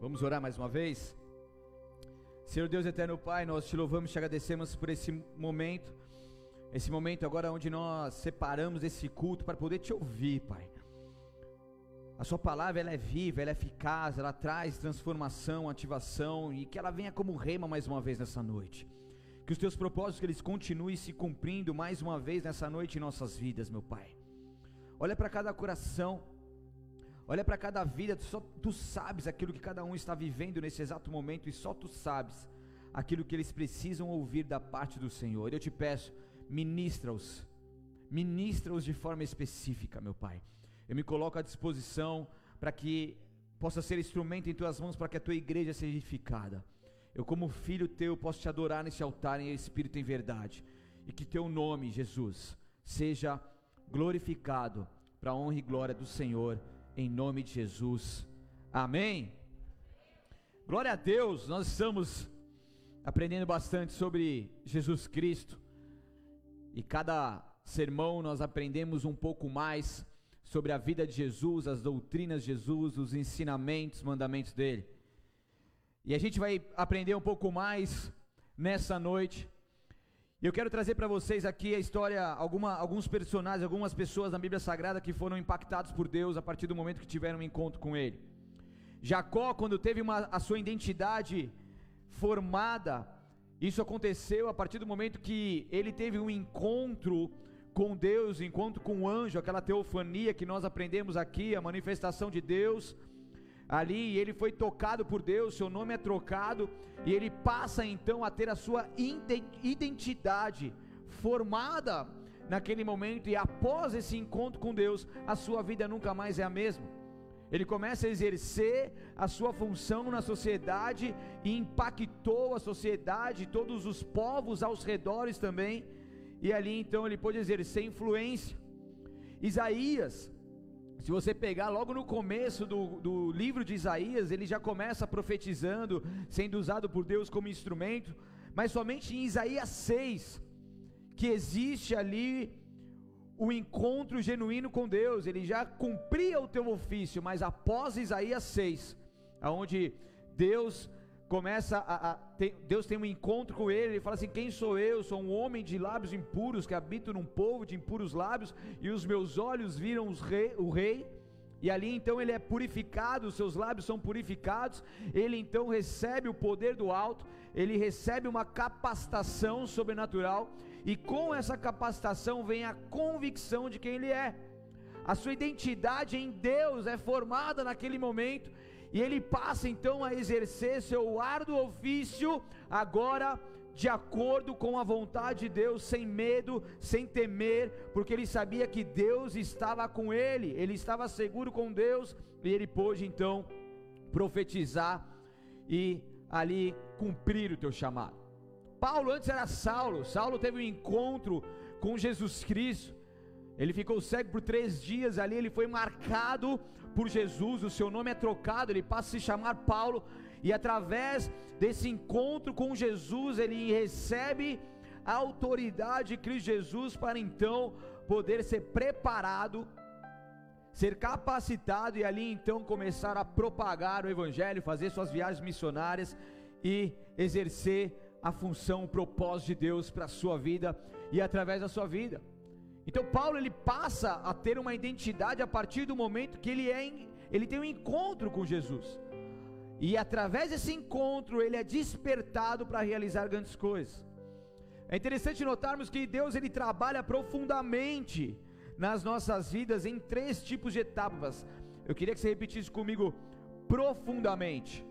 Vamos orar mais uma vez? Senhor Deus eterno Pai, nós te louvamos te agradecemos por esse momento, esse momento agora onde nós separamos esse culto para poder te ouvir, Pai. A sua palavra ela é viva, ela é eficaz, ela traz transformação, ativação e que ela venha como rema mais uma vez nessa noite. Que os teus propósitos eles continuem se cumprindo mais uma vez nessa noite em nossas vidas, meu Pai. Olha para cada coração, Olha para cada vida, só tu sabes aquilo que cada um está vivendo nesse exato momento e só tu sabes aquilo que eles precisam ouvir da parte do Senhor. Eu te peço, ministra-os, ministra-os de forma específica, meu Pai. Eu me coloco à disposição para que possa ser instrumento em tuas mãos para que a tua igreja seja edificada. Eu, como filho teu, posso te adorar nesse altar em espírito em verdade, e que teu nome, Jesus, seja glorificado para a honra e glória do Senhor em nome de Jesus. Amém. Glória a Deus, nós estamos aprendendo bastante sobre Jesus Cristo. E cada sermão nós aprendemos um pouco mais sobre a vida de Jesus, as doutrinas de Jesus, os ensinamentos, mandamentos dele. E a gente vai aprender um pouco mais nessa noite eu quero trazer para vocês aqui a história, alguma, alguns personagens, algumas pessoas na Bíblia Sagrada que foram impactados por Deus a partir do momento que tiveram um encontro com Ele. Jacó, quando teve uma, a sua identidade formada, isso aconteceu a partir do momento que ele teve um encontro com Deus, encontro com o anjo, aquela teofania que nós aprendemos aqui, a manifestação de Deus ali, ele foi tocado por Deus, seu nome é trocado, e ele passa então a ter a sua identidade formada naquele momento, e após esse encontro com Deus, a sua vida nunca mais é a mesma. Ele começa a exercer a sua função na sociedade e impactou a sociedade, todos os povos aos redores também, e ali então ele pôde exercer influência. Isaías, se você pegar logo no começo do, do livro de Isaías, ele já começa profetizando, sendo usado por Deus como instrumento, mas somente em Isaías 6, que existe ali o encontro genuíno com Deus, ele já cumpria o teu ofício, mas após Isaías 6, aonde Deus começa a, a tem, Deus tem um encontro com ele, ele fala assim: Quem sou eu? Sou um homem de lábios impuros que habito num povo de impuros lábios, e os meus olhos viram rei, o rei. E ali então ele é purificado, os seus lábios são purificados, ele então recebe o poder do alto, ele recebe uma capacitação sobrenatural, e com essa capacitação vem a convicção de quem ele é. A sua identidade em Deus é formada naquele momento, e ele passa então a exercer seu árduo ofício, agora de acordo com a vontade de Deus, sem medo, sem temer, porque ele sabia que Deus estava com ele, ele estava seguro com Deus, e ele pôde então profetizar e ali cumprir o teu chamado. Paulo antes era Saulo, Saulo teve um encontro com Jesus Cristo, ele ficou cego por três dias ali, ele foi marcado por Jesus, o seu nome é trocado, ele passa a se chamar Paulo, e através desse encontro com Jesus, ele recebe a autoridade de Cristo Jesus para então poder ser preparado, ser capacitado e ali então começar a propagar o Evangelho, fazer suas viagens missionárias e exercer a função, o propósito de Deus para a sua vida e através da sua vida. Então Paulo ele passa a ter uma identidade a partir do momento que ele é ele tem um encontro com Jesus. E através desse encontro ele é despertado para realizar grandes coisas. É interessante notarmos que Deus ele trabalha profundamente nas nossas vidas em três tipos de etapas. Eu queria que você repetisse comigo profundamente.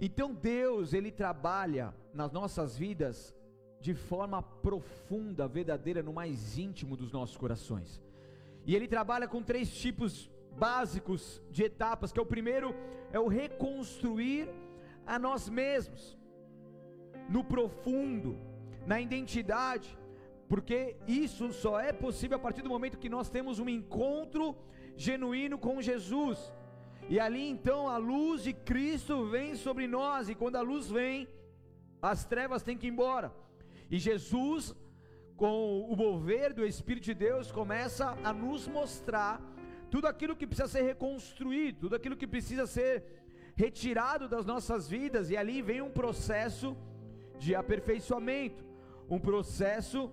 Então Deus ele trabalha nas nossas vidas de forma profunda, verdadeira, no mais íntimo dos nossos corações. E ele trabalha com três tipos básicos de etapas, que é o primeiro é o reconstruir a nós mesmos no profundo, na identidade, porque isso só é possível a partir do momento que nós temos um encontro genuíno com Jesus. E ali então a luz de Cristo vem sobre nós, e quando a luz vem, as trevas têm que ir embora. E Jesus, com o mover do Espírito de Deus, começa a nos mostrar tudo aquilo que precisa ser reconstruído, tudo aquilo que precisa ser retirado das nossas vidas, e ali vem um processo de aperfeiçoamento, um processo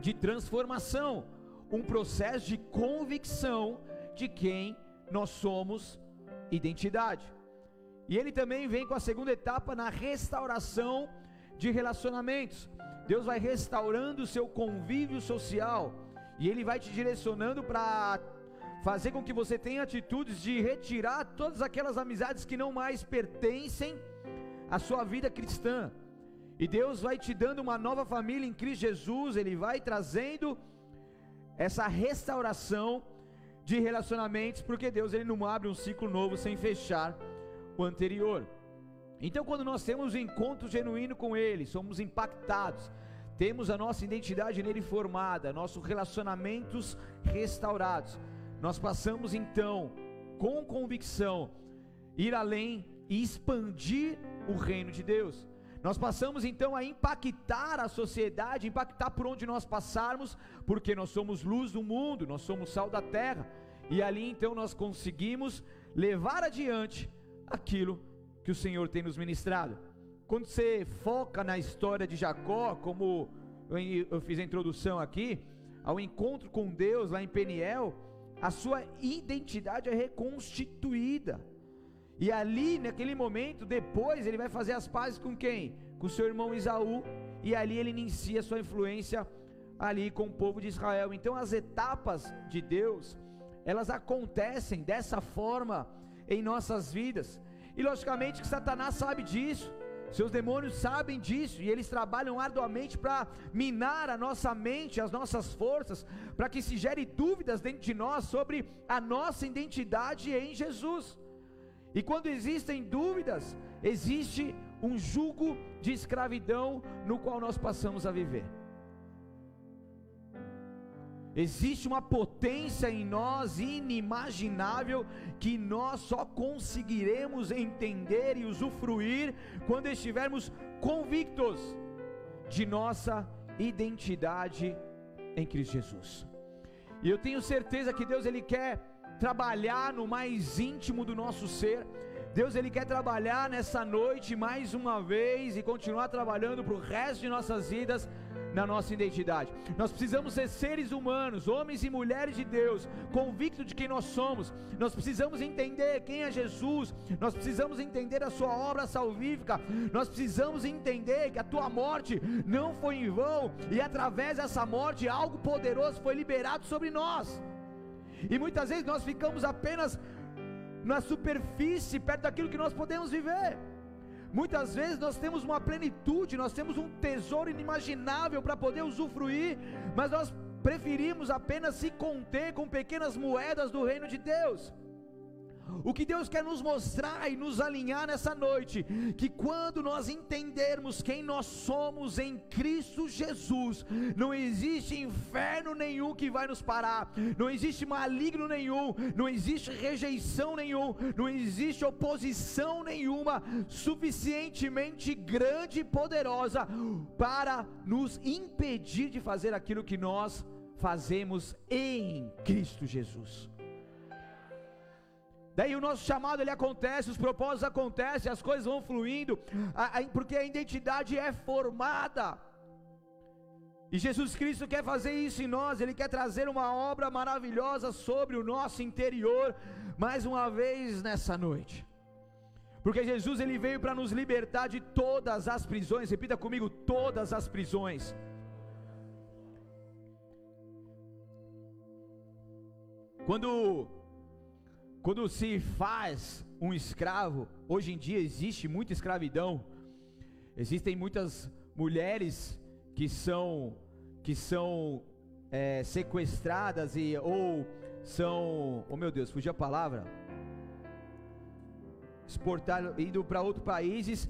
de transformação, um processo de convicção de quem nós somos, identidade. E ele também vem com a segunda etapa na restauração de relacionamentos. Deus vai restaurando o seu convívio social e ele vai te direcionando para fazer com que você tenha atitudes de retirar todas aquelas amizades que não mais pertencem à sua vida cristã. E Deus vai te dando uma nova família em Cristo Jesus, ele vai trazendo essa restauração de relacionamentos, porque Deus ele não abre um ciclo novo sem fechar o anterior. Então, quando nós temos um encontro genuíno com Ele, somos impactados, temos a nossa identidade nele formada, nossos relacionamentos restaurados, nós passamos então, com convicção, ir além e expandir o reino de Deus. Nós passamos então a impactar a sociedade, impactar por onde nós passarmos, porque nós somos luz do mundo, nós somos sal da terra, e ali então nós conseguimos levar adiante aquilo que o Senhor tem nos ministrado. Quando você foca na história de Jacó, como eu fiz a introdução aqui, ao encontro com Deus lá em Peniel, a sua identidade é reconstituída. E ali, naquele momento, depois ele vai fazer as pazes com quem? Com seu irmão Isaú, e ali ele inicia sua influência ali com o povo de Israel. Então as etapas de Deus, elas acontecem dessa forma em nossas vidas. E logicamente que Satanás sabe disso. Seus demônios sabem disso e eles trabalham arduamente para minar a nossa mente, as nossas forças, para que se gere dúvidas dentro de nós sobre a nossa identidade em Jesus. E quando existem dúvidas, existe um jugo de escravidão no qual nós passamos a viver. Existe uma potência em nós inimaginável que nós só conseguiremos entender e usufruir quando estivermos convictos de nossa identidade em Cristo Jesus. E eu tenho certeza que Deus ele quer trabalhar no mais íntimo do nosso ser. Deus ele quer trabalhar nessa noite mais uma vez e continuar trabalhando para o resto de nossas vidas na nossa identidade. Nós precisamos ser seres humanos, homens e mulheres de Deus, convictos de quem nós somos. Nós precisamos entender quem é Jesus. Nós precisamos entender a sua obra salvífica. Nós precisamos entender que a tua morte não foi em vão e através dessa morte algo poderoso foi liberado sobre nós. E muitas vezes nós ficamos apenas na superfície, perto daquilo que nós podemos viver. Muitas vezes nós temos uma plenitude, nós temos um tesouro inimaginável para poder usufruir, mas nós preferimos apenas se conter com pequenas moedas do reino de Deus. O que Deus quer nos mostrar e nos alinhar nessa noite, que quando nós entendermos quem nós somos em Cristo Jesus, não existe inferno nenhum que vai nos parar, não existe maligno nenhum, não existe rejeição nenhum, não existe oposição nenhuma suficientemente grande e poderosa para nos impedir de fazer aquilo que nós fazemos em Cristo Jesus. Daí o nosso chamado ele acontece, os propósitos acontecem, as coisas vão fluindo, porque a identidade é formada. E Jesus Cristo quer fazer isso em nós, Ele quer trazer uma obra maravilhosa sobre o nosso interior, mais uma vez nessa noite. Porque Jesus ele veio para nos libertar de todas as prisões, repita comigo, todas as prisões. Quando quando se faz um escravo, hoje em dia existe muita escravidão. Existem muitas mulheres que são que são é, sequestradas e ou são, oh meu Deus, fugiu a palavra, exportar indo para outros países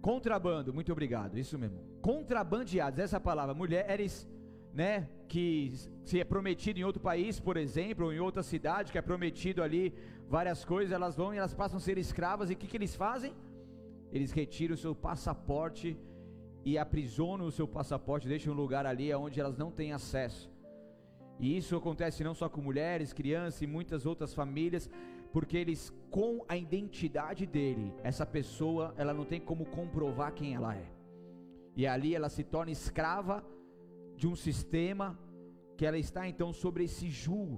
contrabando, muito obrigado, isso mesmo, contrabandeados, essa palavra, mulheres né, que se é prometido em outro país, por exemplo, ou em outra cidade, que é prometido ali várias coisas, elas vão e elas passam a ser escravas, e o que, que eles fazem? Eles retiram o seu passaporte e aprisionam o seu passaporte, deixam um lugar ali onde elas não têm acesso. E isso acontece não só com mulheres, crianças e muitas outras famílias, porque eles com a identidade dele, essa pessoa, ela não tem como comprovar quem ela é. E ali ela se torna escrava de um sistema que ela está então sobre esse jugo.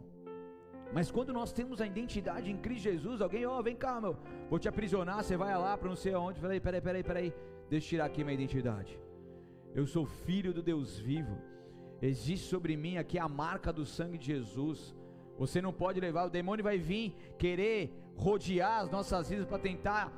Mas quando nós temos a identidade em Cristo Jesus, alguém, ó, oh, vem cá, meu, vou te aprisionar, você vai lá para não sei aonde. Falei, peraí, peraí, peraí, deixa eu tirar aqui minha identidade. Eu sou filho do Deus vivo. Existe sobre mim aqui a marca do sangue de Jesus. Você não pode levar, o demônio vai vir querer rodear as nossas vidas para tentar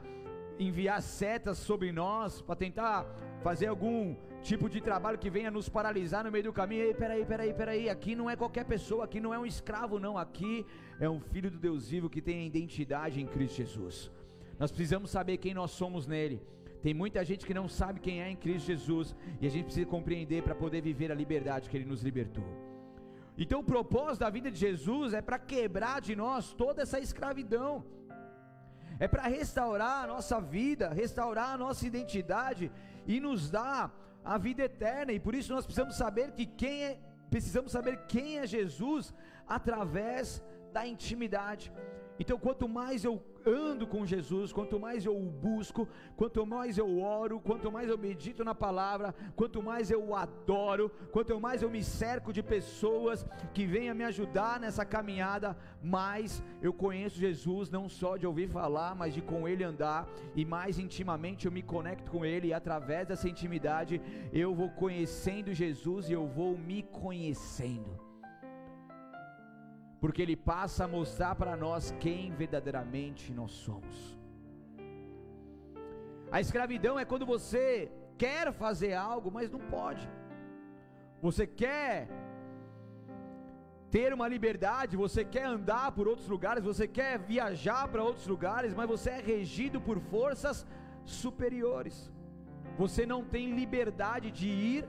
enviar setas sobre nós, para tentar fazer algum tipo de trabalho que venha nos paralisar no meio do caminho. Ei, peraí, peraí, peraí. Aqui não é qualquer pessoa, aqui não é um escravo, não. Aqui é um filho do Deus vivo que tem a identidade em Cristo Jesus. Nós precisamos saber quem nós somos nele. Tem muita gente que não sabe quem é em Cristo Jesus e a gente precisa compreender para poder viver a liberdade que ele nos libertou. Então o propósito da vida de Jesus é para quebrar de nós toda essa escravidão. É para restaurar a nossa vida, restaurar a nossa identidade e nos dar a vida eterna, e por isso nós precisamos saber que quem é, precisamos saber quem é Jesus através da intimidade. Então, quanto mais eu ando com Jesus, quanto mais eu o busco, quanto mais eu oro, quanto mais eu medito na palavra, quanto mais eu o adoro, quanto mais eu me cerco de pessoas que venham me ajudar nessa caminhada, mais eu conheço Jesus, não só de ouvir falar, mas de com Ele andar, e mais intimamente eu me conecto com Ele, e através dessa intimidade eu vou conhecendo Jesus e eu vou me conhecendo porque Ele passa a mostrar para nós quem verdadeiramente nós somos. A escravidão é quando você quer fazer algo, mas não pode. Você quer ter uma liberdade, você quer andar por outros lugares, você quer viajar para outros lugares, mas você é regido por forças superiores. Você não tem liberdade de ir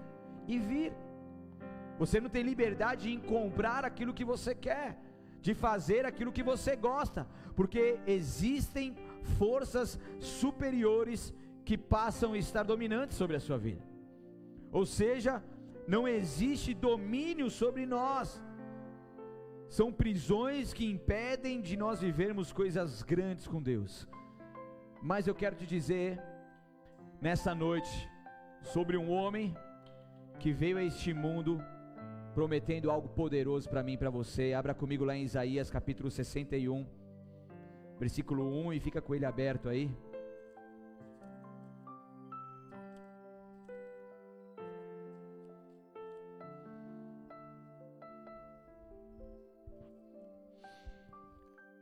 e vir. Você não tem liberdade em comprar aquilo que você quer de fazer aquilo que você gosta, porque existem forças superiores que passam a estar dominantes sobre a sua vida. Ou seja, não existe domínio sobre nós. São prisões que impedem de nós vivermos coisas grandes com Deus. Mas eu quero te dizer nessa noite sobre um homem que veio a este mundo prometendo algo poderoso para mim e para você. Abra comigo lá em Isaías capítulo 61, versículo 1 e fica com ele aberto aí.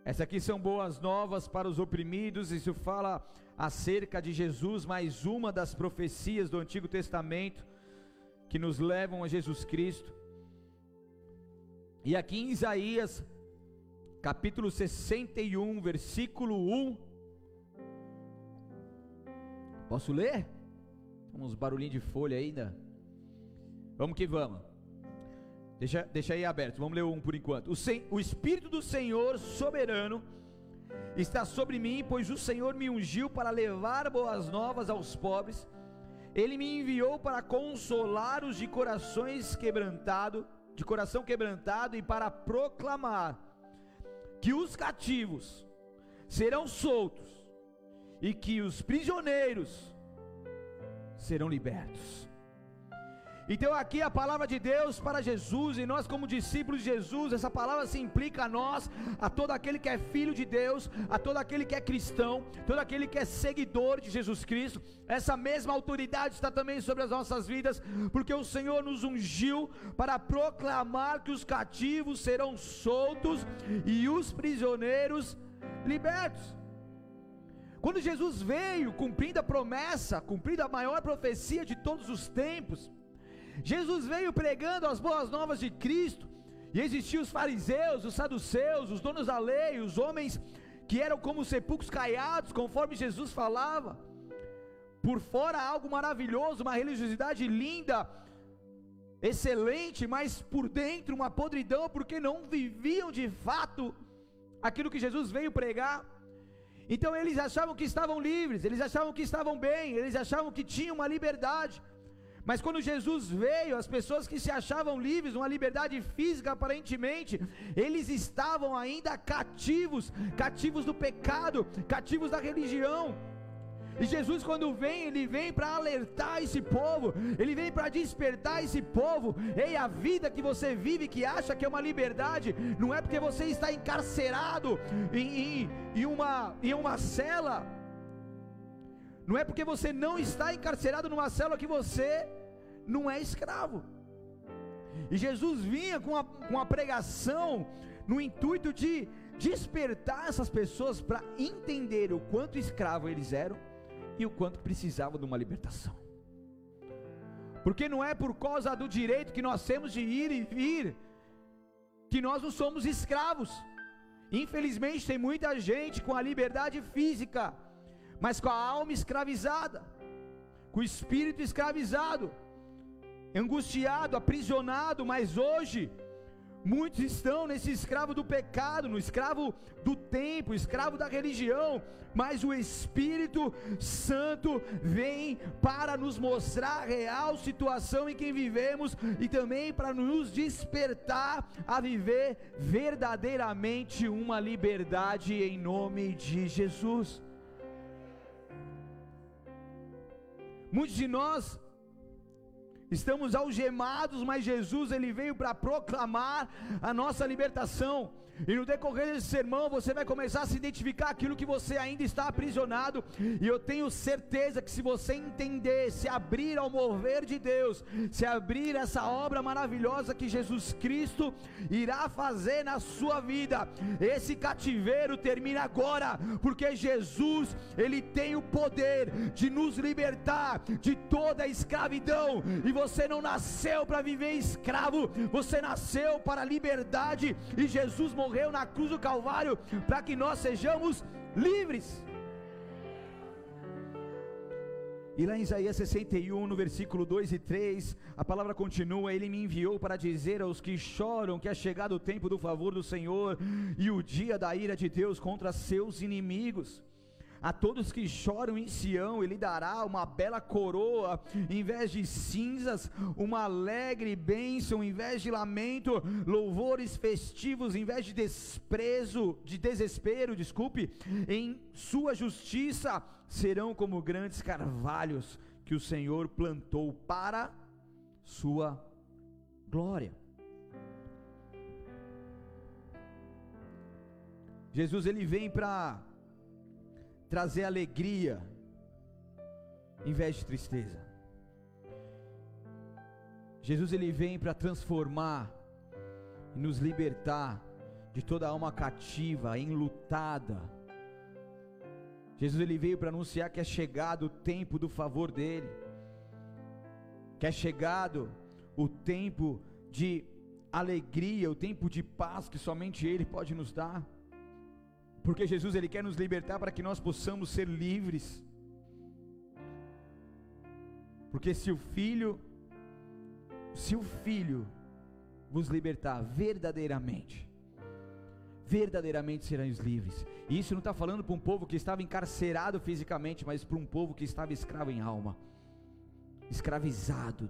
Essa aqui são boas novas para os oprimidos, isso fala acerca de Jesus, mais uma das profecias do Antigo Testamento que nos levam a Jesus Cristo. E aqui em Isaías, capítulo 61, versículo 1. Posso ler? Uns barulhinhos de folha ainda. Vamos que vamos. Deixa, deixa aí aberto, vamos ler um por enquanto. O, sen, o Espírito do Senhor soberano está sobre mim, pois o Senhor me ungiu para levar boas novas aos pobres. Ele me enviou para consolar os de corações quebrantados de coração quebrantado e para proclamar que os cativos serão soltos e que os prisioneiros serão libertos. Então aqui a palavra de Deus para Jesus e nós como discípulos de Jesus, essa palavra se implica a nós, a todo aquele que é filho de Deus, a todo aquele que é cristão, todo aquele que é seguidor de Jesus Cristo. Essa mesma autoridade está também sobre as nossas vidas, porque o Senhor nos ungiu para proclamar que os cativos serão soltos e os prisioneiros libertos. Quando Jesus veio, cumprindo a promessa, cumprindo a maior profecia de todos os tempos, Jesus veio pregando as boas novas de Cristo, e existiam os fariseus, os saduceus, os donos da lei, os homens que eram como sepulcros caiados, conforme Jesus falava. Por fora algo maravilhoso, uma religiosidade linda, excelente, mas por dentro uma podridão, porque não viviam de fato aquilo que Jesus veio pregar. Então eles achavam que estavam livres, eles achavam que estavam bem, eles achavam que tinham uma liberdade Mas quando Jesus veio, as pessoas que se achavam livres, uma liberdade física aparentemente, eles estavam ainda cativos, cativos do pecado, cativos da religião. E Jesus, quando vem, ele vem para alertar esse povo, ele vem para despertar esse povo. Ei, a vida que você vive, que acha que é uma liberdade, não é porque você está encarcerado em, em, em uma, em uma cela, não é porque você não está encarcerado numa célula que você não é escravo. E Jesus vinha com a, com a pregação no intuito de despertar essas pessoas para entender o quanto escravo eles eram e o quanto precisavam de uma libertação. Porque não é por causa do direito que nós temos de ir e vir que nós não somos escravos. Infelizmente tem muita gente com a liberdade física, mas com a alma escravizada, com o espírito escravizado, angustiado, aprisionado, mas hoje Muitos estão nesse escravo do pecado, no escravo do tempo, escravo da religião, mas o Espírito Santo vem para nos mostrar a real situação em que vivemos e também para nos despertar a viver verdadeiramente uma liberdade em nome de Jesus. Muitos de nós estamos algemados, mas Jesus ele veio para proclamar a nossa libertação. E no decorrer desse sermão, você vai começar a se identificar aquilo que você ainda está aprisionado. E eu tenho certeza que se você entender, se abrir ao mover de Deus, se abrir essa obra maravilhosa que Jesus Cristo irá fazer na sua vida, esse cativeiro termina agora, porque Jesus, ele tem o poder de nos libertar de toda a escravidão. E você não nasceu para viver escravo, você nasceu para a liberdade. E Jesus morreu na cruz do Calvário para que nós sejamos livres. E lá em Isaías 61, no versículo 2 e 3, a palavra continua: Ele me enviou para dizer aos que choram que é chegado o tempo do favor do Senhor e o dia da ira de Deus contra seus inimigos. A todos que choram em Sião, ele dará uma bela coroa, em vez de cinzas, uma alegre bênção, em vez de lamento, louvores festivos, em vez de desprezo, de desespero, desculpe, em sua justiça serão como grandes carvalhos que o Senhor plantou para sua glória. Jesus ele vem para trazer alegria em vez de tristeza. Jesus ele vem para transformar e nos libertar de toda alma cativa, enlutada. Jesus ele veio para anunciar que é chegado o tempo do favor dele. Que é chegado o tempo de alegria, o tempo de paz que somente ele pode nos dar. Porque Jesus ele quer nos libertar para que nós possamos ser livres. Porque se o filho se o filho vos libertar verdadeiramente, verdadeiramente serão livres. E isso não está falando para um povo que estava encarcerado fisicamente, mas para um povo que estava escravo em alma, escravizado,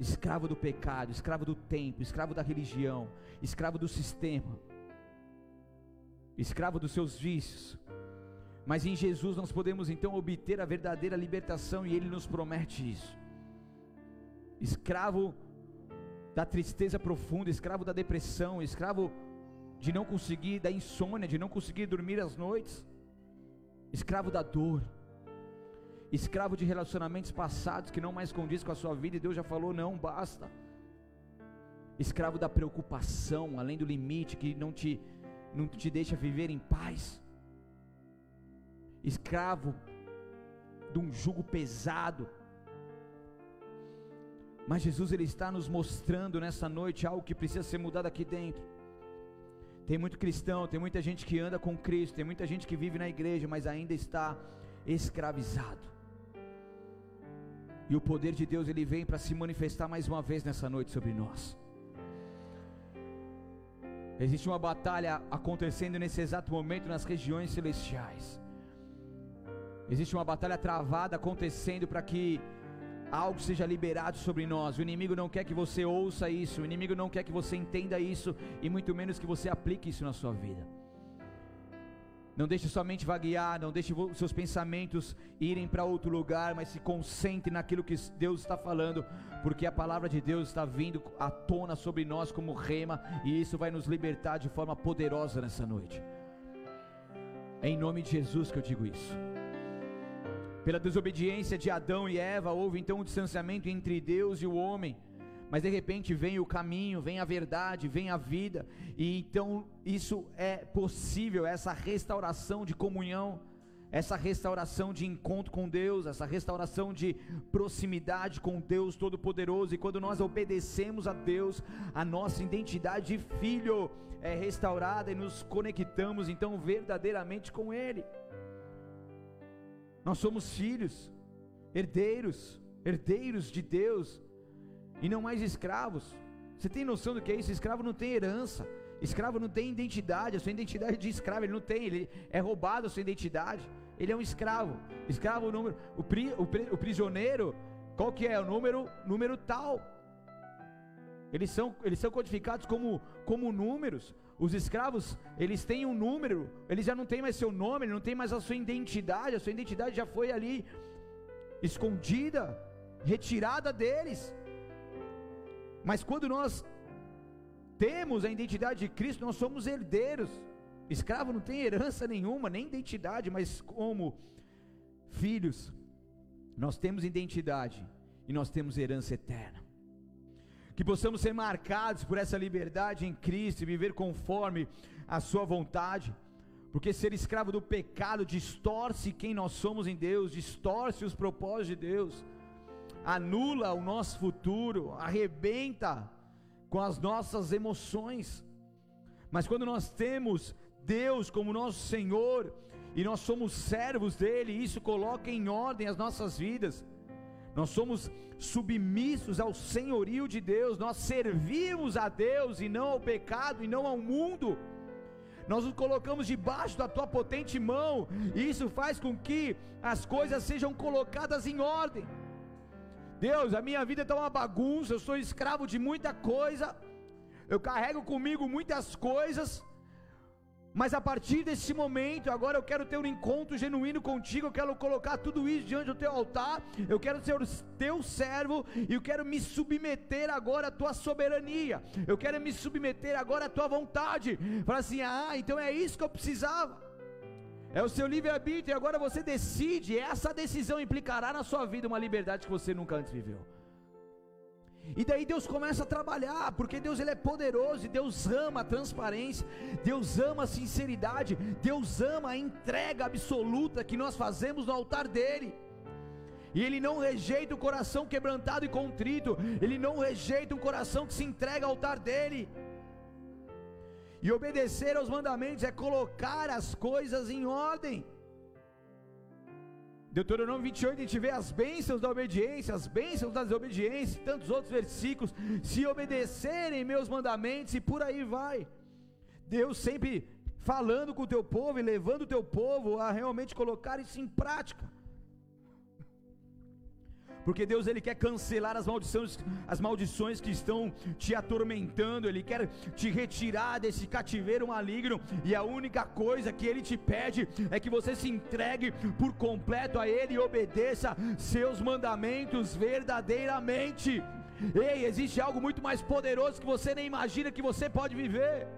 escravo do pecado, escravo do tempo, escravo da religião, escravo do sistema escravo dos seus vícios. Mas em Jesus nós podemos então obter a verdadeira libertação e Ele nos promete isso. Escravo da tristeza profunda, escravo da depressão, escravo de não conseguir, da insônia, de não conseguir dormir às noites, escravo da dor, escravo de relacionamentos passados que não mais condiz com a sua vida e Deus já falou: não, basta. Escravo da preocupação, além do limite que não te não te deixa viver em paz, escravo de um jugo pesado. Mas Jesus ele está nos mostrando nessa noite algo que precisa ser mudado aqui dentro. Tem muito cristão, tem muita gente que anda com Cristo, tem muita gente que vive na igreja, mas ainda está escravizado. E o poder de Deus ele vem para se manifestar mais uma vez nessa noite sobre nós. Existe uma batalha acontecendo nesse exato momento nas regiões celestiais. Existe uma batalha travada acontecendo para que algo seja liberado sobre nós. O inimigo não quer que você ouça isso, o inimigo não quer que você entenda isso e muito menos que você aplique isso na sua vida. Não deixe somente vaguear, não deixe seus pensamentos irem para outro lugar, mas se concentre naquilo que Deus está falando, porque a palavra de Deus está vindo à tona sobre nós como rema, e isso vai nos libertar de forma poderosa nessa noite. É em nome de Jesus que eu digo isso. Pela desobediência de Adão e Eva, houve então um distanciamento entre Deus e o homem mas de repente vem o caminho, vem a verdade, vem a vida, e então isso é possível, essa restauração de comunhão, essa restauração de encontro com Deus, essa restauração de proximidade com Deus Todo-Poderoso, e quando nós obedecemos a Deus, a nossa identidade de filho é restaurada e nos conectamos então verdadeiramente com Ele. Nós somos filhos, herdeiros, herdeiros de Deus, e não mais escravos. Você tem noção do que é isso? Escravo não tem herança. Escravo não tem identidade, a sua identidade de escravo, ele não tem, ele é roubado a sua identidade. Ele é um escravo. Escravo, o número, o, pri, o, o prisioneiro, qual que é o número? Número tal. Eles são, eles são codificados como, como números. Os escravos, eles têm um número, eles já não têm mais seu nome, ele não tem mais a sua identidade, a sua identidade já foi ali escondida, retirada deles. Mas quando nós temos a identidade de Cristo, nós somos herdeiros. Escravo não tem herança nenhuma, nem identidade, mas como filhos, nós temos identidade e nós temos herança eterna. Que possamos ser marcados por essa liberdade em Cristo e viver conforme a Sua vontade, porque ser escravo do pecado distorce quem nós somos em Deus, distorce os propósitos de Deus anula o nosso futuro, arrebenta com as nossas emoções. Mas quando nós temos Deus como nosso Senhor e nós somos servos dele, isso coloca em ordem as nossas vidas. Nós somos submissos ao senhorio de Deus, nós servimos a Deus e não ao pecado e não ao mundo. Nós nos colocamos debaixo da tua potente mão, e isso faz com que as coisas sejam colocadas em ordem. Deus, a minha vida está uma bagunça, eu sou escravo de muita coisa, eu carrego comigo muitas coisas, mas a partir desse momento, agora eu quero ter um encontro genuíno contigo, eu quero colocar tudo isso diante do teu altar, eu quero ser o teu servo e eu quero me submeter agora à tua soberania, eu quero me submeter agora à tua vontade. Fala assim: ah, então é isso que eu precisava. É o seu livre-arbítrio agora você decide. Essa decisão implicará na sua vida uma liberdade que você nunca antes viveu. E daí Deus começa a trabalhar, porque Deus ele é poderoso, e Deus ama a transparência, Deus ama a sinceridade, Deus ama a entrega absoluta que nós fazemos no altar dele. E ele não rejeita o coração quebrantado e contrito, ele não rejeita um coração que se entrega ao altar dele. E obedecer aos mandamentos é colocar as coisas em ordem. Deuteronômio 28, a gente vê as bênçãos da obediência, as bênçãos da desobediência, tantos outros versículos. Se obedecerem meus mandamentos, e por aí vai. Deus sempre falando com o teu povo e levando o teu povo a realmente colocar isso em prática. Porque Deus ele quer cancelar as maldições, as maldições que estão te atormentando, ele quer te retirar desse cativeiro maligno, e a única coisa que ele te pede é que você se entregue por completo a ele e obedeça seus mandamentos verdadeiramente. Ei, existe algo muito mais poderoso que você nem imagina que você pode viver.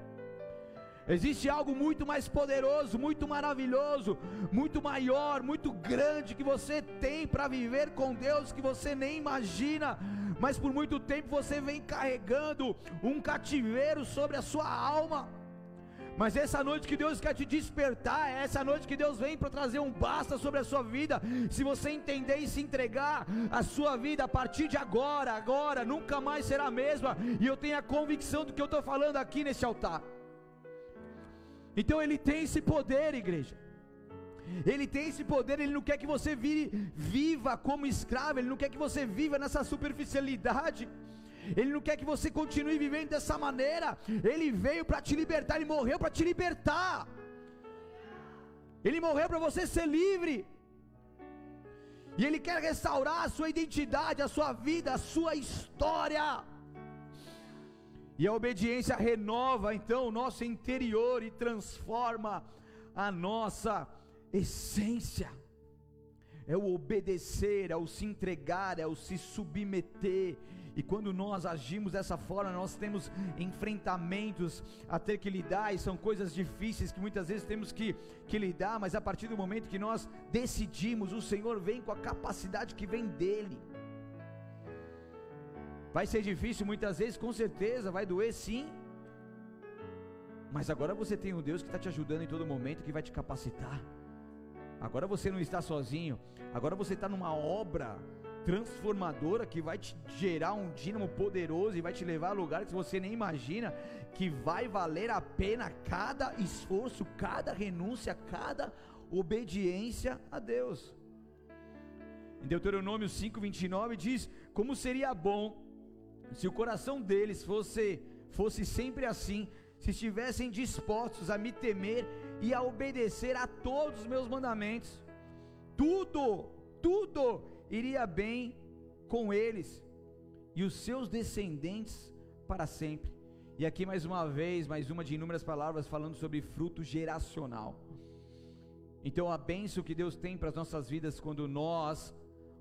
Existe algo muito mais poderoso, muito maravilhoso, muito maior, muito grande que você tem para viver com Deus que você nem imagina, mas por muito tempo você vem carregando um cativeiro sobre a sua alma. Mas essa noite que Deus quer te despertar, é essa noite que Deus vem para trazer um basta sobre a sua vida. Se você entender e se entregar, a sua vida a partir de agora, agora, nunca mais será a mesma. E eu tenho a convicção do que eu estou falando aqui nesse altar. Então ele tem esse poder, igreja. Ele tem esse poder, ele não quer que você vire, viva como escravo, ele não quer que você viva nessa superficialidade. Ele não quer que você continue vivendo dessa maneira. Ele veio para te libertar, ele morreu para te libertar. Ele morreu para você ser livre. E Ele quer restaurar a sua identidade, a sua vida, a sua história. E a obediência renova então o nosso interior e transforma a nossa essência. É o obedecer, é o se entregar, é o se submeter. E quando nós agimos dessa forma, nós temos enfrentamentos a ter que lidar, e são coisas difíceis que muitas vezes temos que, que lidar, mas a partir do momento que nós decidimos, o Senhor vem com a capacidade que vem dEle. Vai ser difícil muitas vezes, com certeza, vai doer sim. Mas agora você tem um Deus que está te ajudando em todo momento, que vai te capacitar. Agora você não está sozinho. Agora você está numa obra transformadora que vai te gerar um dínamo poderoso e vai te levar a lugares que você nem imagina, que vai valer a pena cada esforço, cada renúncia, cada obediência a Deus. Em Deuteronômio 5:29 diz: "Como seria bom se o coração deles fosse, fosse sempre assim, se estivessem dispostos a me temer e a obedecer a todos os meus mandamentos, tudo, tudo iria bem com eles e os seus descendentes para sempre. E aqui mais uma vez, mais uma de inúmeras palavras falando sobre fruto geracional. Então a bênção que Deus tem para as nossas vidas quando nós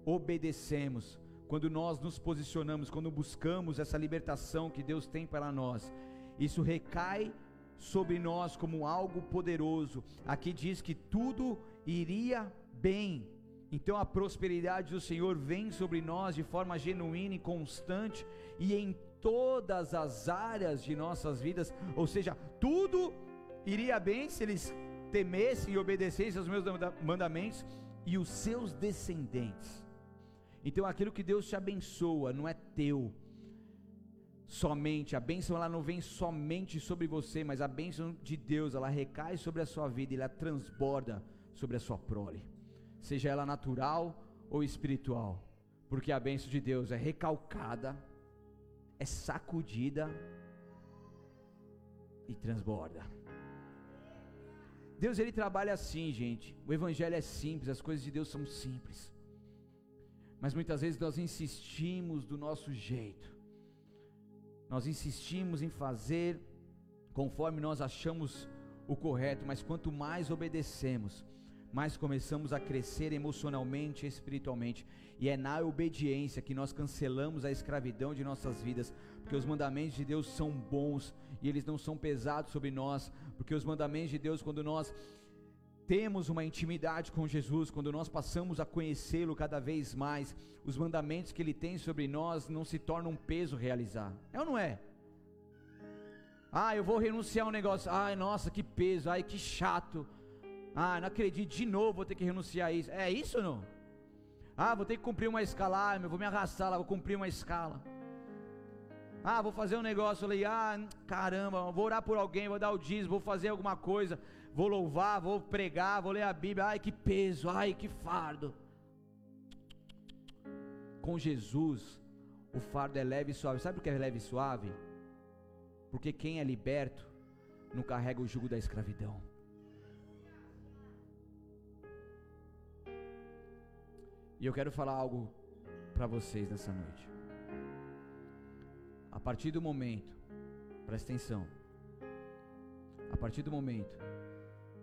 obedecemos, quando nós nos posicionamos, quando buscamos essa libertação que Deus tem para nós, isso recai sobre nós como algo poderoso. Aqui diz que tudo iria bem. Então a prosperidade do Senhor vem sobre nós de forma genuína e constante e em todas as áreas de nossas vidas, ou seja, tudo iria bem se eles temessem e obedecessem aos meus mandamentos e os seus descendentes. Então aquilo que Deus te abençoa não é teu somente, a bênção ela não vem somente sobre você, mas a bênção de Deus ela recai sobre a sua vida e ela transborda sobre a sua prole, seja ela natural ou espiritual, porque a bênção de Deus é recalcada, é sacudida e transborda. Deus ele trabalha assim, gente. O evangelho é simples, as coisas de Deus são simples. Mas muitas vezes nós insistimos do nosso jeito, nós insistimos em fazer conforme nós achamos o correto, mas quanto mais obedecemos, mais começamos a crescer emocionalmente e espiritualmente, e é na obediência que nós cancelamos a escravidão de nossas vidas, porque os mandamentos de Deus são bons e eles não são pesados sobre nós, porque os mandamentos de Deus, quando nós temos uma intimidade com Jesus, quando nós passamos a conhecê-lo cada vez mais, os mandamentos que ele tem sobre nós não se tornam um peso realizar. É ou não é? Ah, eu vou renunciar a um negócio. Ai, nossa, que peso. Ai, que chato. Ah, não acredito, de novo vou ter que renunciar a isso. É isso ou não? Ah, vou ter que cumprir uma escala. Ah, vou me arrastar lá, vou cumprir uma escala. Ah, vou fazer um negócio ali. Ah, caramba, vou orar por alguém, vou dar o dízimo, vou fazer alguma coisa vou louvar, vou pregar, vou ler a Bíblia. Ai, que peso, ai, que fardo. Com Jesus, o fardo é leve e suave. Sabe o que é leve e suave? Porque quem é liberto não carrega o jugo da escravidão. E eu quero falar algo para vocês nessa noite. A partir do momento, presta atenção. A partir do momento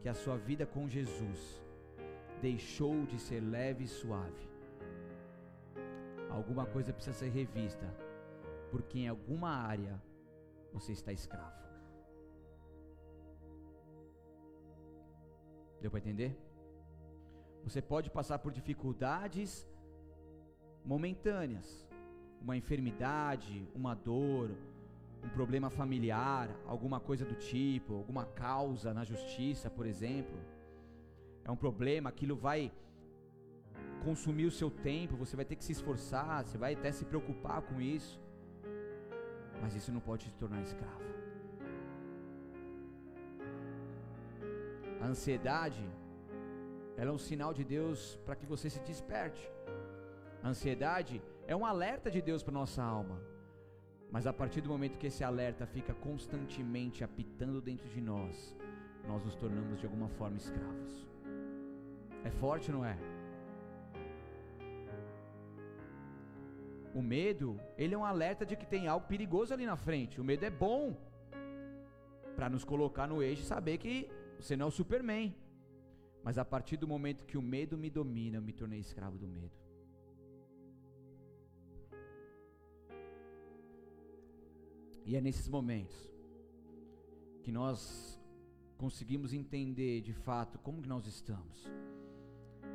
que a sua vida com Jesus deixou de ser leve e suave. Alguma coisa precisa ser revista, porque em alguma área você está escravo. Deu para entender? Você pode passar por dificuldades momentâneas, uma enfermidade, uma dor, um problema familiar, alguma coisa do tipo, alguma causa na justiça, por exemplo. É um problema, aquilo vai consumir o seu tempo, você vai ter que se esforçar, você vai até se preocupar com isso. Mas isso não pode te tornar escravo. A ansiedade, ela é um sinal de Deus para que você se desperte. A ansiedade é um alerta de Deus para nossa alma. Mas a partir do momento que esse alerta fica constantemente apitando dentro de nós, nós nos tornamos de alguma forma escravos. É forte, não é? O medo, ele é um alerta de que tem algo perigoso ali na frente. O medo é bom para nos colocar no eixo e saber que você não é o Superman. Mas a partir do momento que o medo me domina, eu me tornei escravo do medo. E é nesses momentos que nós conseguimos entender de fato como que nós estamos.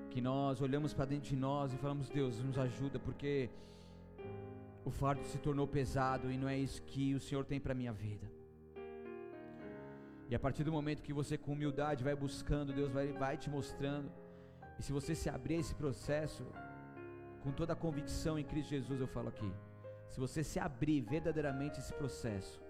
Que nós olhamos para dentro de nós e falamos: Deus, nos ajuda, porque o fardo se tornou pesado e não é isso que o Senhor tem para minha vida. E a partir do momento que você com humildade vai buscando, Deus vai, vai te mostrando. E se você se abrir a esse processo, com toda a convicção em Cristo Jesus, eu falo aqui. Se você se abrir verdadeiramente esse processo,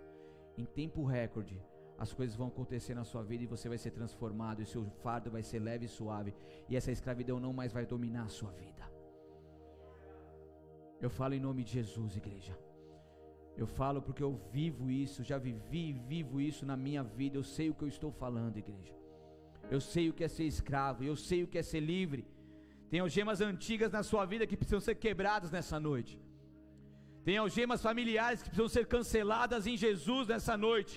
em tempo recorde, as coisas vão acontecer na sua vida e você vai ser transformado, e seu fardo vai ser leve e suave, e essa escravidão não mais vai dominar a sua vida. Eu falo em nome de Jesus, igreja. Eu falo porque eu vivo isso, já vivi e vivo isso na minha vida. Eu sei o que eu estou falando, igreja. Eu sei o que é ser escravo, eu sei o que é ser livre. Tem algemas antigas na sua vida que precisam ser quebradas nessa noite. Tem algemas familiares que precisam ser canceladas em Jesus nessa noite.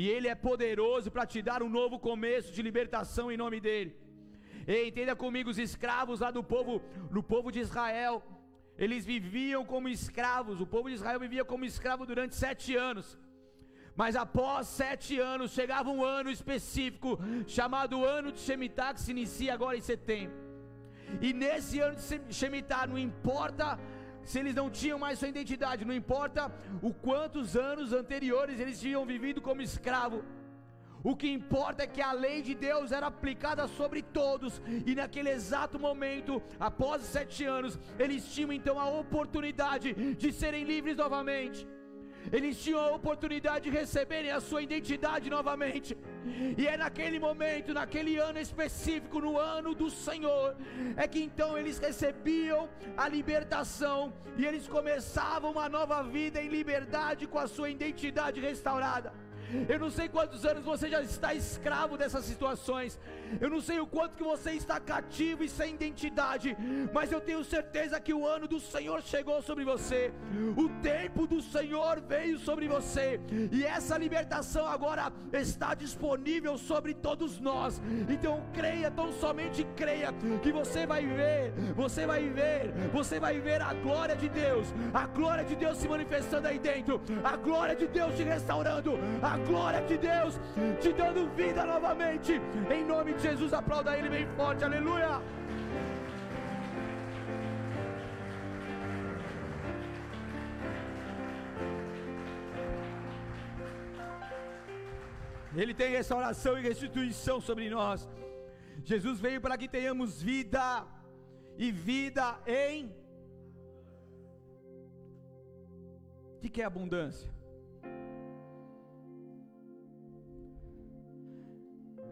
E Ele é poderoso para te dar um novo começo de libertação em nome dEle. E entenda comigo, os escravos lá do povo, do povo de Israel, eles viviam como escravos, o povo de Israel vivia como escravo durante sete anos. Mas após sete anos, chegava um ano específico, chamado ano de Shemitah, que se inicia agora em setembro. E nesse ano de Shemitah, não importa se eles não tinham mais sua identidade, não importa o quantos anos anteriores eles tinham vivido como escravo. O que importa é que a lei de Deus era aplicada sobre todos, e naquele exato momento, após sete anos, eles tinham então a oportunidade de serem livres novamente eles tinham a oportunidade de receberem a sua identidade novamente. E é naquele momento, naquele ano específico, no ano do Senhor, é que então eles recebiam a libertação e eles começavam uma nova vida em liberdade com a sua identidade restaurada. Eu não sei quantos anos você já está escravo dessas situações. Eu não sei o quanto que você está cativo e sem identidade, mas eu tenho certeza que o ano do Senhor chegou sobre você. O tempo do Senhor veio sobre você, e essa libertação agora está disponível sobre todos nós. Então creia, tão somente creia que você vai ver, você vai ver, você vai ver a glória de Deus, a glória de Deus se manifestando aí dentro, a glória de Deus te restaurando, a glória de Deus te dando vida novamente. Em nome de Jesus, aplauda Ele bem forte, aleluia. Ele tem restauração e restituição sobre nós. Jesus veio para que tenhamos vida e vida em. O que, que é abundância?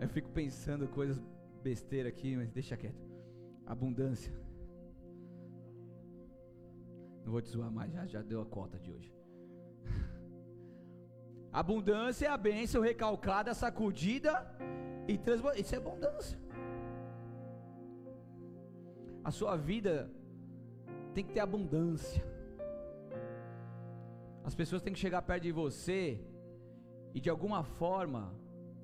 Eu fico pensando coisas besteira aqui, mas deixa quieto. Abundância. Não vou te zoar mais, já, já deu a cota de hoje. Abundância é a bênção recalcada, sacudida e transbordada. Isso é abundância. A sua vida tem que ter abundância. As pessoas têm que chegar perto de você e de alguma forma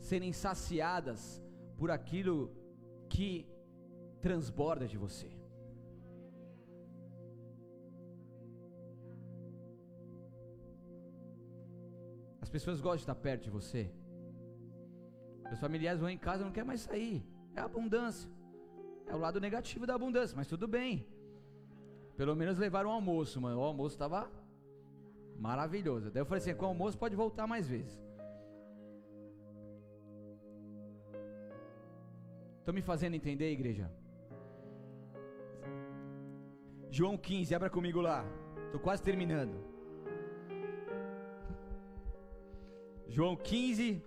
serem saciadas por aquilo que transborda de você. As pessoas gostam de estar perto de você. Os familiares vão em casa e não querem mais sair. É abundância. É o lado negativo da abundância, mas tudo bem. Pelo menos levaram o almoço, mano. O almoço estava maravilhoso. Daí eu falei assim: com o almoço pode voltar mais vezes. Estão me fazendo entender, igreja? João 15, abra comigo lá. Estou quase terminando. João 15,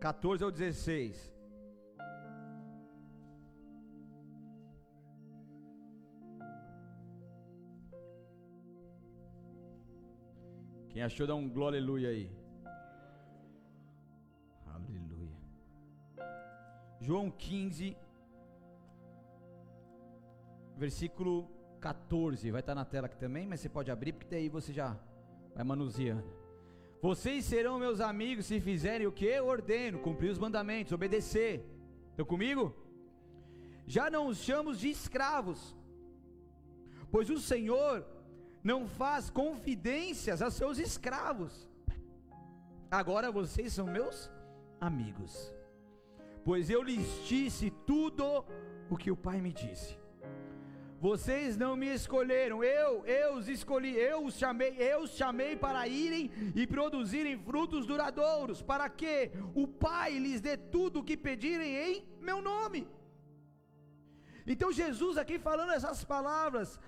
14 ao 16. Quem achou, dá um glória aleluia aí. João 15, versículo 14, vai estar na tela aqui também, mas você pode abrir, porque daí você já vai manuseando. Vocês serão meus amigos se fizerem o que eu ordeno, cumprir os mandamentos, obedecer. Estão comigo? Já não os chamo de escravos, pois o Senhor não faz confidências a seus escravos. Agora vocês são meus amigos, pois eu lhes disse tudo o que o Pai me disse. Vocês não me escolheram, eu, eu os escolhi, eu os chamei, eu os chamei para irem e produzirem frutos duradouros, para que o Pai lhes dê tudo o que pedirem em meu nome. Então Jesus aqui falando essas palavras.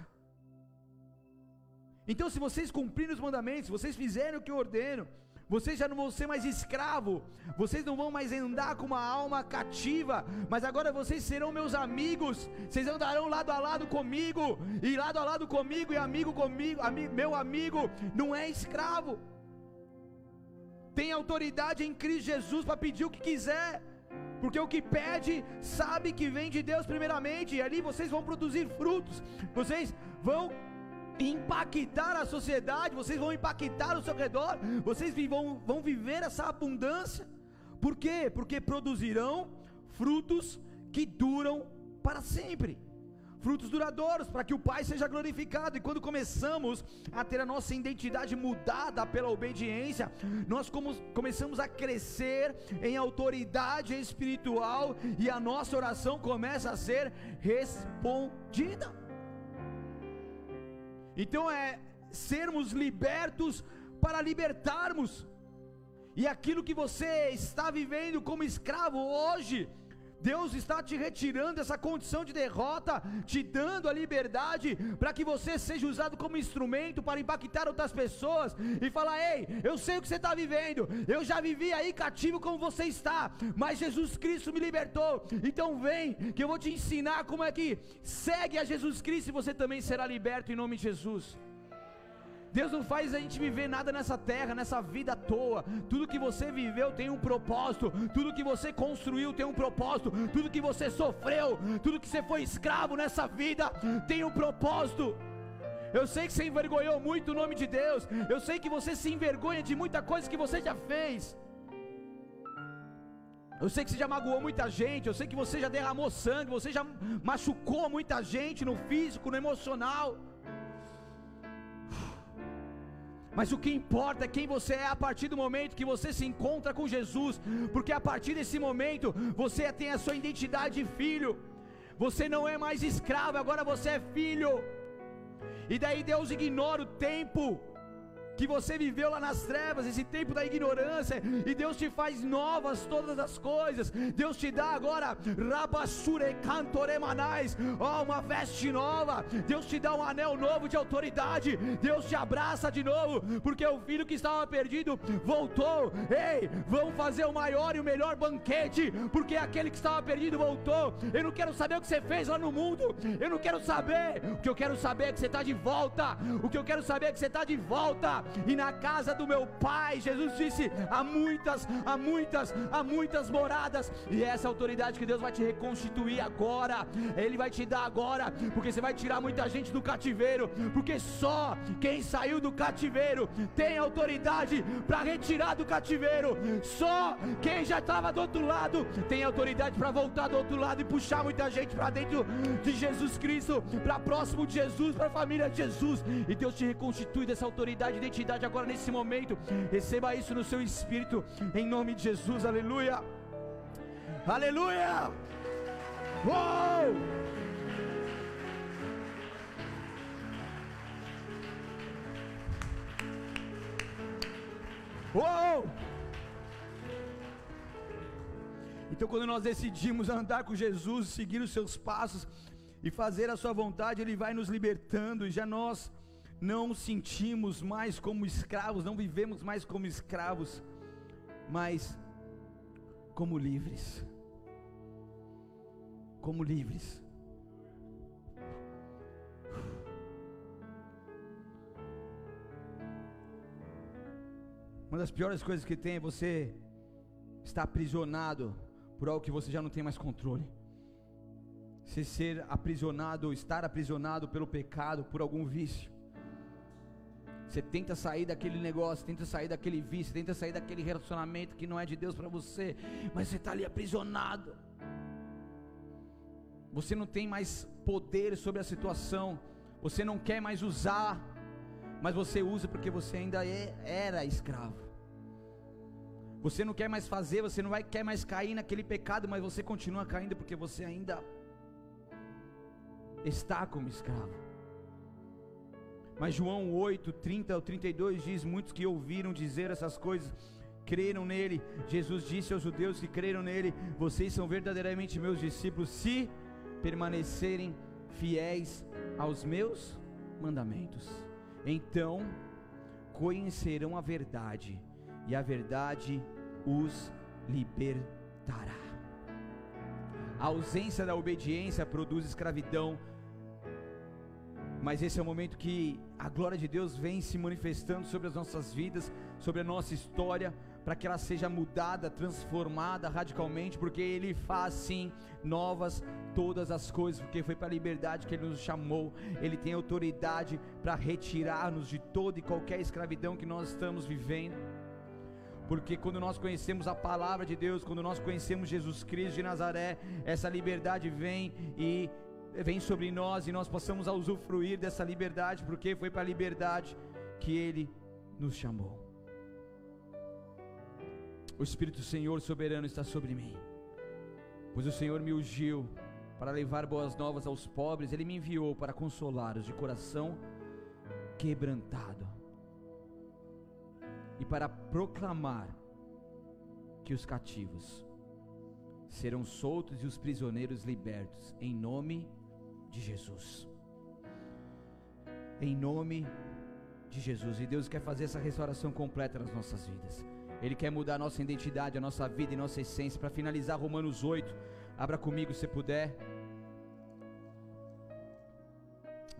Então se vocês cumprirem os mandamentos, vocês fizerem o que eu ordeno, vocês já não vão ser mais escravo, vocês não vão mais andar com uma alma cativa, mas agora vocês serão meus amigos, vocês andarão lado a lado comigo, e lado a lado comigo, e amigo comigo, ami, meu amigo não é escravo, tem autoridade em Cristo Jesus para pedir o que quiser, porque o que pede sabe que vem de Deus primeiramente, e ali vocês vão produzir frutos, vocês vão impactar a sociedade, vocês vão impactar o seu redor, vocês vão, vão viver essa abundância. Por quê? Porque produzirão frutos que duram para sempre. Frutos duradouros, para que o Pai seja glorificado. E quando começamos a ter a nossa identidade mudada pela obediência, nós começamos a crescer em autoridade espiritual e a nossa oração começa a ser respondida. Então é sermos libertos para libertarmos. E aquilo que você está vivendo como escravo hoje, Deus está te retirando essa condição de derrota, te dando a liberdade para que você seja usado como instrumento para impactar outras pessoas e falar: Ei, eu sei o que você está vivendo, eu já vivi aí cativo como você está, mas Jesus Cristo me libertou. Então vem, que eu vou te ensinar como é que segue a Jesus Cristo e você também será liberto em nome de Jesus. Deus não faz a gente viver nada nessa terra, nessa vida à toa. Tudo que você viveu tem um propósito, tudo que você construiu tem um propósito, tudo que você sofreu, tudo que você foi escravo nessa vida tem um propósito. Eu sei que você envergonhou muito o nome de Deus. Eu sei que você se envergonha de muita coisa que você já fez. Eu sei que você já magoou muita gente. Eu sei que você já derramou sangue. Você já machucou muita gente no físico, no emocional. Mas o que importa é quem você é a partir do momento que você se encontra com Jesus, porque a partir desse momento você tem a sua identidade de filho. Você não é mais escravo, agora você é filho. E daí Deus ignora o tempo que você viveu lá nas trevas, esse tempo da ignorância, e Deus te faz novas todas as coisas. Deus te dá agora rabassure cantoremanais, ó, uma veste nova. Deus te dá um anel novo de autoridade. Deus te abraça de novo, porque o filho que estava perdido voltou. Ei, vamos fazer o maior e o melhor banquete, porque aquele que estava perdido voltou. Eu não quero saber o que você fez lá no mundo. Eu não quero saber. O que eu quero saber é que você está de volta. O que eu quero saber é que você está de volta e na casa do meu pai, Jesus disse: há muitas, há muitas, há muitas moradas, e essa autoridade que Deus vai te reconstituir agora, Ele vai te dar agora, porque você vai tirar muita gente do cativeiro, porque só quem saiu do cativeiro tem autoridade para retirar do cativeiro, só quem já estava do outro lado tem autoridade para voltar do outro lado e puxar muita gente para dentro de Jesus Cristo, para próximo de Jesus, para a família de Jesus, e Deus te reconstitui dessa autoridade de identidade agora nesse momento. Receba isso no seu espírito, em nome de Jesus, aleluia. Aleluia! Uou! Uou! Então, quando nós decidimos andar com Jesus, seguir os seus passos e fazer a sua vontade, Ele vai nos libertando, e já nós não sentimos mais como escravos, não vivemos mais como escravos, mas como livres. Como livres. Uma das piores coisas que tem é você estar aprisionado por algo que você já não tem mais controle. você ser aprisionado ou estar aprisionado pelo pecado, por algum vício. Você tenta sair daquele negócio, tenta sair daquele vício, tenta sair daquele relacionamento que não é de Deus para você, mas você está ali aprisionado. Você não tem mais poder sobre a situação, você não quer mais usar, mas você usa porque você ainda é, era escravo. Você não quer mais fazer, você não vai quer mais cair naquele pecado, mas você continua caindo porque você ainda está como escravo. Mas João 8, 30 ao 32 diz: Muitos que ouviram dizer essas coisas creram nele. Jesus disse aos judeus que creram nele: Vocês são verdadeiramente meus discípulos, se permanecerem fiéis aos meus mandamentos. Então conhecerão a verdade, e a verdade os libertará. A ausência da obediência produz escravidão mas esse é o momento que a glória de Deus vem se manifestando sobre as nossas vidas, sobre a nossa história, para que ela seja mudada, transformada radicalmente, porque Ele faz sim novas todas as coisas, porque foi para a liberdade que Ele nos chamou. Ele tem autoridade para retirar-nos de toda e qualquer escravidão que nós estamos vivendo. Porque quando nós conhecemos a palavra de Deus, quando nós conhecemos Jesus Cristo de Nazaré, essa liberdade vem e vem sobre nós e nós possamos usufruir dessa liberdade, porque foi para a liberdade que Ele nos chamou. O Espírito do Senhor soberano está sobre mim, pois o Senhor me ungiu para levar boas novas aos pobres, Ele me enviou para consolar os de coração quebrantado e para proclamar que os cativos serão soltos e os prisioneiros libertos, em nome de Jesus. Em nome de Jesus. E Deus quer fazer essa restauração completa nas nossas vidas. Ele quer mudar a nossa identidade, a nossa vida e nossa essência. Para finalizar, Romanos 8. Abra comigo se puder.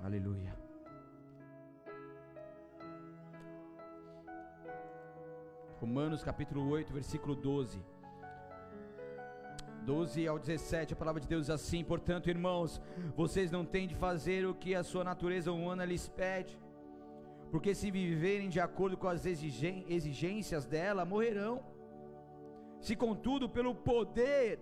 Aleluia. Romanos capítulo 8, versículo 12. 12 ao 17, a palavra de Deus diz assim: Portanto, irmãos, vocês não têm de fazer o que a sua natureza humana lhes pede, porque se viverem de acordo com as exigências dela, morrerão. Se contudo, pelo poder,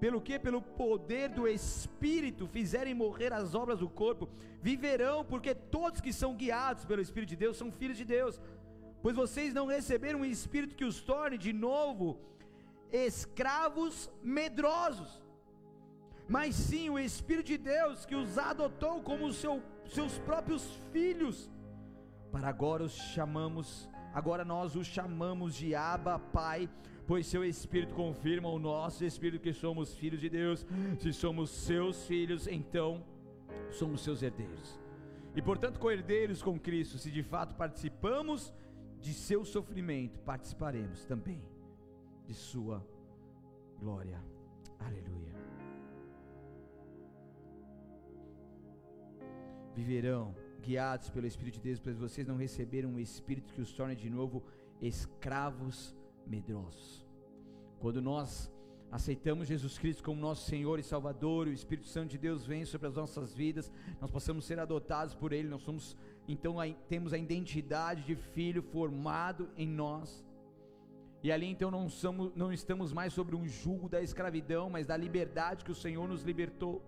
pelo que? Pelo poder do Espírito fizerem morrer as obras do corpo, viverão, porque todos que são guiados pelo Espírito de Deus são filhos de Deus. Pois vocês não receberam um espírito que os torne de novo escravos medrosos, mas sim o Espírito de Deus que os adotou como seu, seus próprios filhos. Para agora os chamamos, agora nós os chamamos de Abba, Pai, pois seu Espírito confirma o nosso Espírito que somos filhos de Deus. Se somos seus filhos, então somos seus herdeiros. E portanto, co-herdeiros com Cristo, se de fato participamos de seu sofrimento, participaremos também de Sua glória. Aleluia. Viverão guiados pelo Espírito de Deus, pois vocês não receberam um Espírito que os torne de novo escravos medrosos. Quando nós aceitamos Jesus Cristo como nosso Senhor e Salvador, o Espírito Santo de Deus vem sobre as nossas vidas, nós possamos ser adotados por Ele, nós somos, então, temos a identidade de filho formado em nós. E ali então não, somos, não estamos mais sobre um jugo da escravidão, mas da liberdade que o Senhor nos libertou.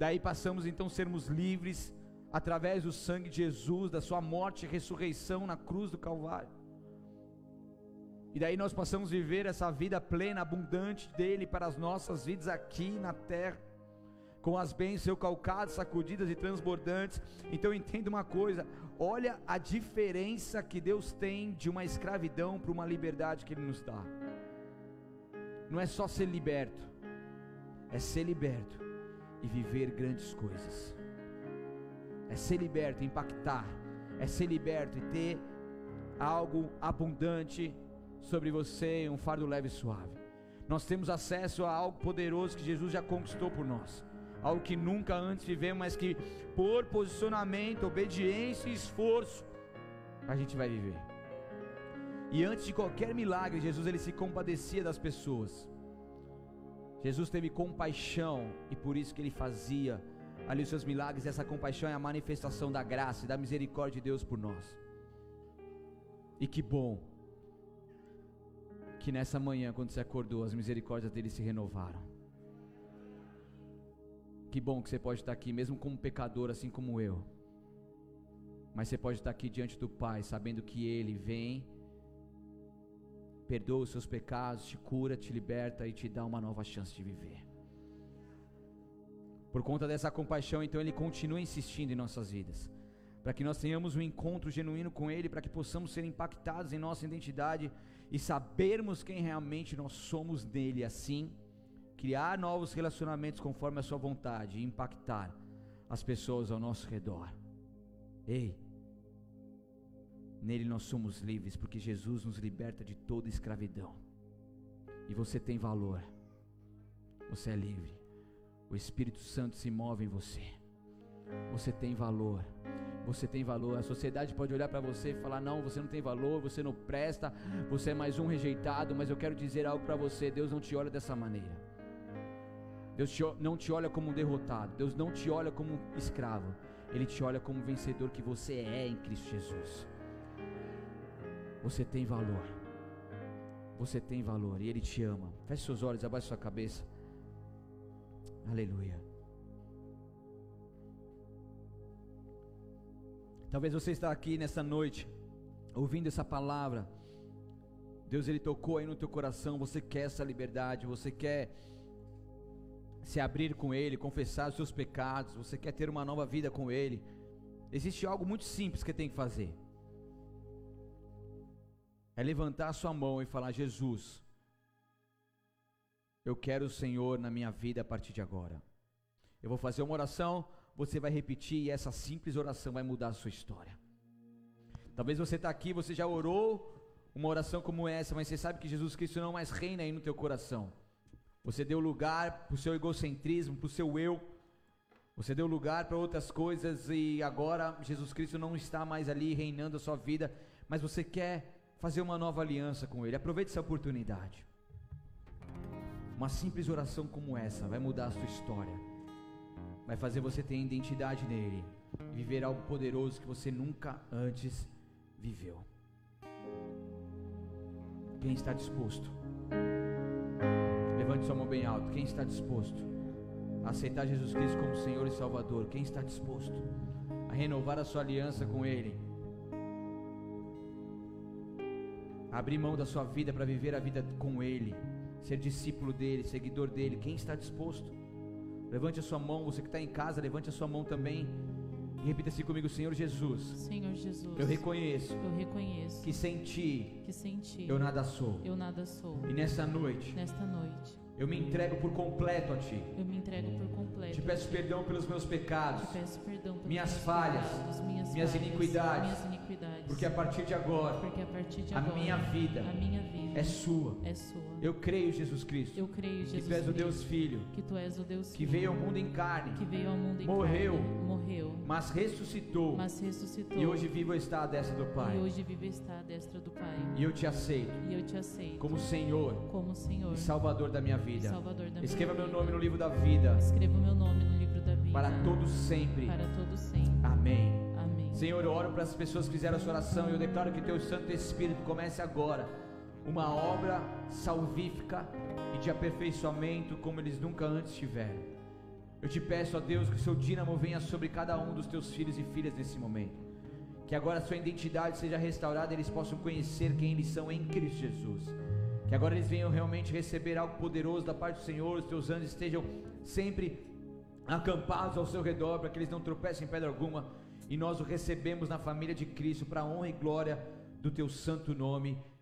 Daí passamos então a sermos livres através do sangue de Jesus, da sua morte e ressurreição na cruz do Calvário. E daí nós passamos a viver essa vida plena, abundante dele para as nossas vidas aqui na terra com as bênçãos calcadas, sacudidas e transbordantes. Então entenda uma coisa: olha a diferença que Deus tem de uma escravidão para uma liberdade que Ele nos dá. Não é só ser liberto, é ser liberto e viver grandes coisas. É ser liberto, impactar, é ser liberto e ter algo abundante sobre você, um fardo leve e suave. Nós temos acesso a algo poderoso que Jesus já conquistou por nós algo que nunca antes vivemos, mas que por posicionamento, obediência e esforço a gente vai viver. E antes de qualquer milagre, Jesus ele se compadecia das pessoas. Jesus teve compaixão e por isso que ele fazia ali os seus milagres. Essa compaixão é a manifestação da graça e da misericórdia de Deus por nós. E que bom que nessa manhã, quando você acordou, as misericórdias dele se renovaram. Que bom que você pode estar aqui, mesmo como pecador, assim como eu. Mas você pode estar aqui diante do Pai, sabendo que Ele vem, perdoa os seus pecados, te cura, te liberta e te dá uma nova chance de viver. Por conta dessa compaixão, então Ele continua insistindo em nossas vidas, para que nós tenhamos um encontro genuíno com Ele, para que possamos ser impactados em nossa identidade e sabermos quem realmente nós somos nele, assim, criar novos relacionamentos conforme a Sua vontade e impactar as pessoas ao nosso redor. Ei, nele nós somos livres, porque Jesus nos liberta de toda escravidão, e você tem valor, você é livre. O Espírito Santo se move em você. Você tem valor. Você tem valor. A sociedade pode olhar para você e falar: "Não, você não tem valor, você não presta, você é mais um rejeitado", mas eu quero dizer algo para você. Deus não te olha dessa maneira. Deus te, não te olha como um derrotado. Deus não te olha como um escravo. Ele te olha como vencedor que você é em Cristo Jesus. Você tem valor. Você tem valor e Ele te ama. Feche seus olhos, abaixe sua cabeça. Aleluia. Talvez você está aqui nessa noite, ouvindo essa palavra. Deus ele tocou aí no teu coração, você quer essa liberdade, você quer se abrir com ele, confessar os seus pecados, você quer ter uma nova vida com ele. Existe algo muito simples que tem que fazer. É levantar a sua mão e falar: Jesus, eu quero o Senhor na minha vida a partir de agora. Eu vou fazer uma oração, você vai repetir e essa simples oração vai mudar a sua história. Talvez você está aqui, você já orou uma oração como essa, mas você sabe que Jesus Cristo não mais reina aí no teu coração. Você deu lugar para o seu egocentrismo, para o seu eu. Você deu lugar para outras coisas e agora Jesus Cristo não está mais ali reinando a sua vida, mas você quer fazer uma nova aliança com Ele. Aproveite essa oportunidade. Uma simples oração como essa vai mudar a sua história. Vai fazer você ter identidade nele e viver algo poderoso que você nunca antes viveu. Quem está disposto? Levante sua mão bem alto. Quem está disposto a aceitar Jesus Cristo como Senhor e Salvador? Quem está disposto a renovar a sua aliança com Ele? Abrir mão da sua vida para viver a vida com Ele ser discípulo dele, seguidor dele. Quem está disposto? Levante a sua mão, você que está em casa, levante a sua mão também. E repita assim comigo, Senhor Jesus. Senhor Jesus. Eu reconheço. Eu reconheço. Que sem ti. Que sem ti. Eu nada sou. Eu nada sou. E nessa noite. Nesta noite. Eu me entrego por completo a Ti. Eu me entrego por completo. Te peço perdão pelos meus pecados. Te peço perdão pelos minhas meus falhas, pecados, minhas, minhas falhas, iniquidades. minhas iniquidades. Porque a partir de agora, Porque a partir de a agora, minha vida, a minha vida é sua. É sua. Eu creio, Jesus Cristo. Eu creio, Jesus que tu és o Deus Filho. Que tu és o Deus que veio ao mundo em carne. Que veio ao mundo em morreu, carne. Morreu. Mas ressuscitou. Mas ressuscitou. E hoje vivo está à destra do Pai. E hoje vive está à destra do Pai. E eu te aceito. E eu te aceito. Como Senhor. Como Senhor. E Salvador da minha vida. Salvador da Escreva minha meu vida. nome no livro da vida. Escreva meu nome no livro da vida. Para todos sempre. Para todos sempre. Amém. Amém. Senhor, eu oro para as pessoas que fizeram essa oração e eu declaro que teu Santo Espírito comece agora uma obra salvífica e de aperfeiçoamento como eles nunca antes tiveram. Eu te peço, ó Deus, que o seu dínamo venha sobre cada um dos teus filhos e filhas nesse momento. Que agora a sua identidade seja restaurada e eles possam conhecer quem eles são em Cristo Jesus. Que agora eles venham realmente receber algo poderoso da parte do Senhor, os teus anjos estejam sempre acampados ao seu redor para que eles não tropecem em pedra alguma. E nós o recebemos na família de Cristo para a honra e glória do teu santo nome,